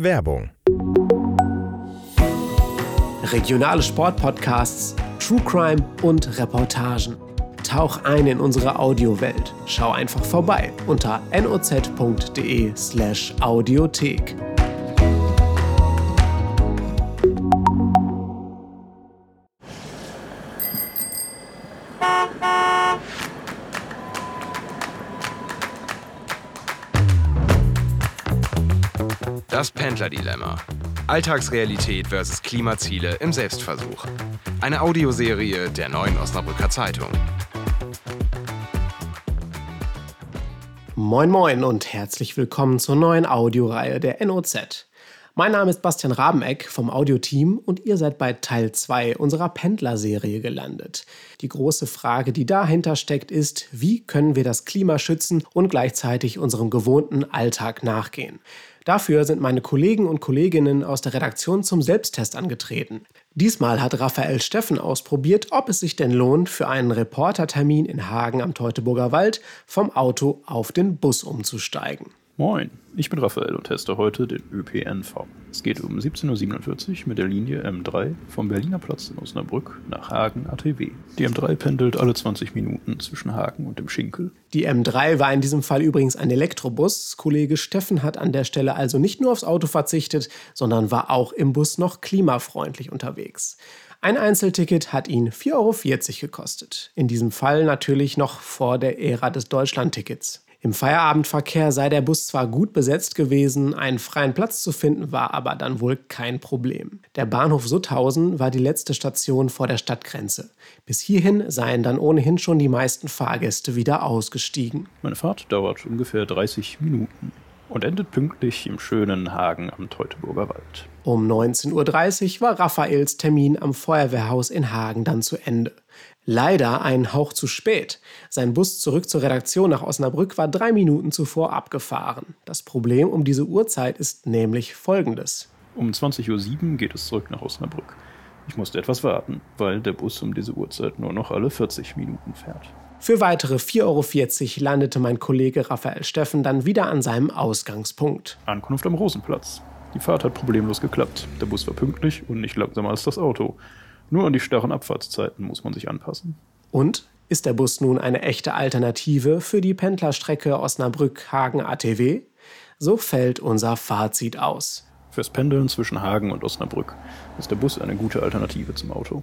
Werbung. Regionale Sportpodcasts, True Crime und Reportagen. Tauch ein in unsere Audiowelt. Schau einfach vorbei unter noz.de/slash audiothek. Das Pendler-Dilemma. Alltagsrealität versus Klimaziele im Selbstversuch. Eine Audioserie der neuen Osnabrücker Zeitung. Moin Moin und herzlich willkommen zur neuen Audioreihe der NOZ. Mein Name ist Bastian Rabeneck vom Audioteam und ihr seid bei Teil 2 unserer Pendler-Serie gelandet. Die große Frage, die dahinter steckt, ist, wie können wir das Klima schützen und gleichzeitig unserem gewohnten Alltag nachgehen? Dafür sind meine Kollegen und Kolleginnen aus der Redaktion zum Selbsttest angetreten. Diesmal hat Raphael Steffen ausprobiert, ob es sich denn lohnt, für einen Reportertermin in Hagen am Teutoburger Wald vom Auto auf den Bus umzusteigen. Moin, ich bin Raphael und teste heute den ÖPNV. Es geht um 17.47 Uhr mit der Linie M3 vom Berliner Platz in Osnabrück nach Hagen ATW. Die M3 pendelt alle 20 Minuten zwischen Hagen und dem Schinkel. Die M3 war in diesem Fall übrigens ein Elektrobus. Kollege Steffen hat an der Stelle also nicht nur aufs Auto verzichtet, sondern war auch im Bus noch klimafreundlich unterwegs. Ein Einzelticket hat ihn 4,40 Euro gekostet. In diesem Fall natürlich noch vor der Ära des Deutschlandtickets. Im Feierabendverkehr sei der Bus zwar gut besetzt gewesen, einen freien Platz zu finden war aber dann wohl kein Problem. Der Bahnhof Sutthausen war die letzte Station vor der Stadtgrenze. Bis hierhin seien dann ohnehin schon die meisten Fahrgäste wieder ausgestiegen. Meine Fahrt dauert ungefähr 30 Minuten und endet pünktlich im schönen Hagen am Teutoburger Wald. Um 19.30 Uhr war Raphaels Termin am Feuerwehrhaus in Hagen dann zu Ende. Leider ein Hauch zu spät. Sein Bus zurück zur Redaktion nach Osnabrück war drei Minuten zuvor abgefahren. Das Problem um diese Uhrzeit ist nämlich folgendes. Um 20.07 Uhr geht es zurück nach Osnabrück. Ich musste etwas warten, weil der Bus um diese Uhrzeit nur noch alle 40 Minuten fährt. Für weitere 4,40 Euro landete mein Kollege Raphael Steffen dann wieder an seinem Ausgangspunkt. Ankunft am Rosenplatz. Die Fahrt hat problemlos geklappt. Der Bus war pünktlich und nicht langsamer als das Auto. Nur an die starren Abfahrtszeiten muss man sich anpassen. Und ist der Bus nun eine echte Alternative für die Pendlerstrecke Osnabrück-Hagen-ATW? So fällt unser Fazit aus. Fürs Pendeln zwischen Hagen und Osnabrück ist der Bus eine gute Alternative zum Auto.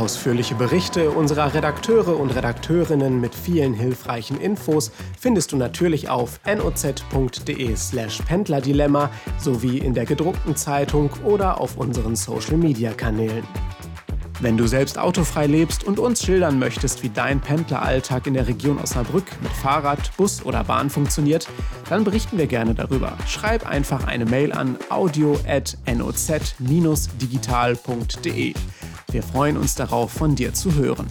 Ausführliche Berichte unserer Redakteure und Redakteurinnen mit vielen hilfreichen Infos findest du natürlich auf noz.de/slash Pendlerdilemma sowie in der gedruckten Zeitung oder auf unseren Social Media Kanälen. Wenn du selbst autofrei lebst und uns schildern möchtest, wie dein Pendleralltag in der Region Osnabrück mit Fahrrad, Bus oder Bahn funktioniert, dann berichten wir gerne darüber. Schreib einfach eine Mail an audio.noz-digital.de. Wir freuen uns darauf, von dir zu hören.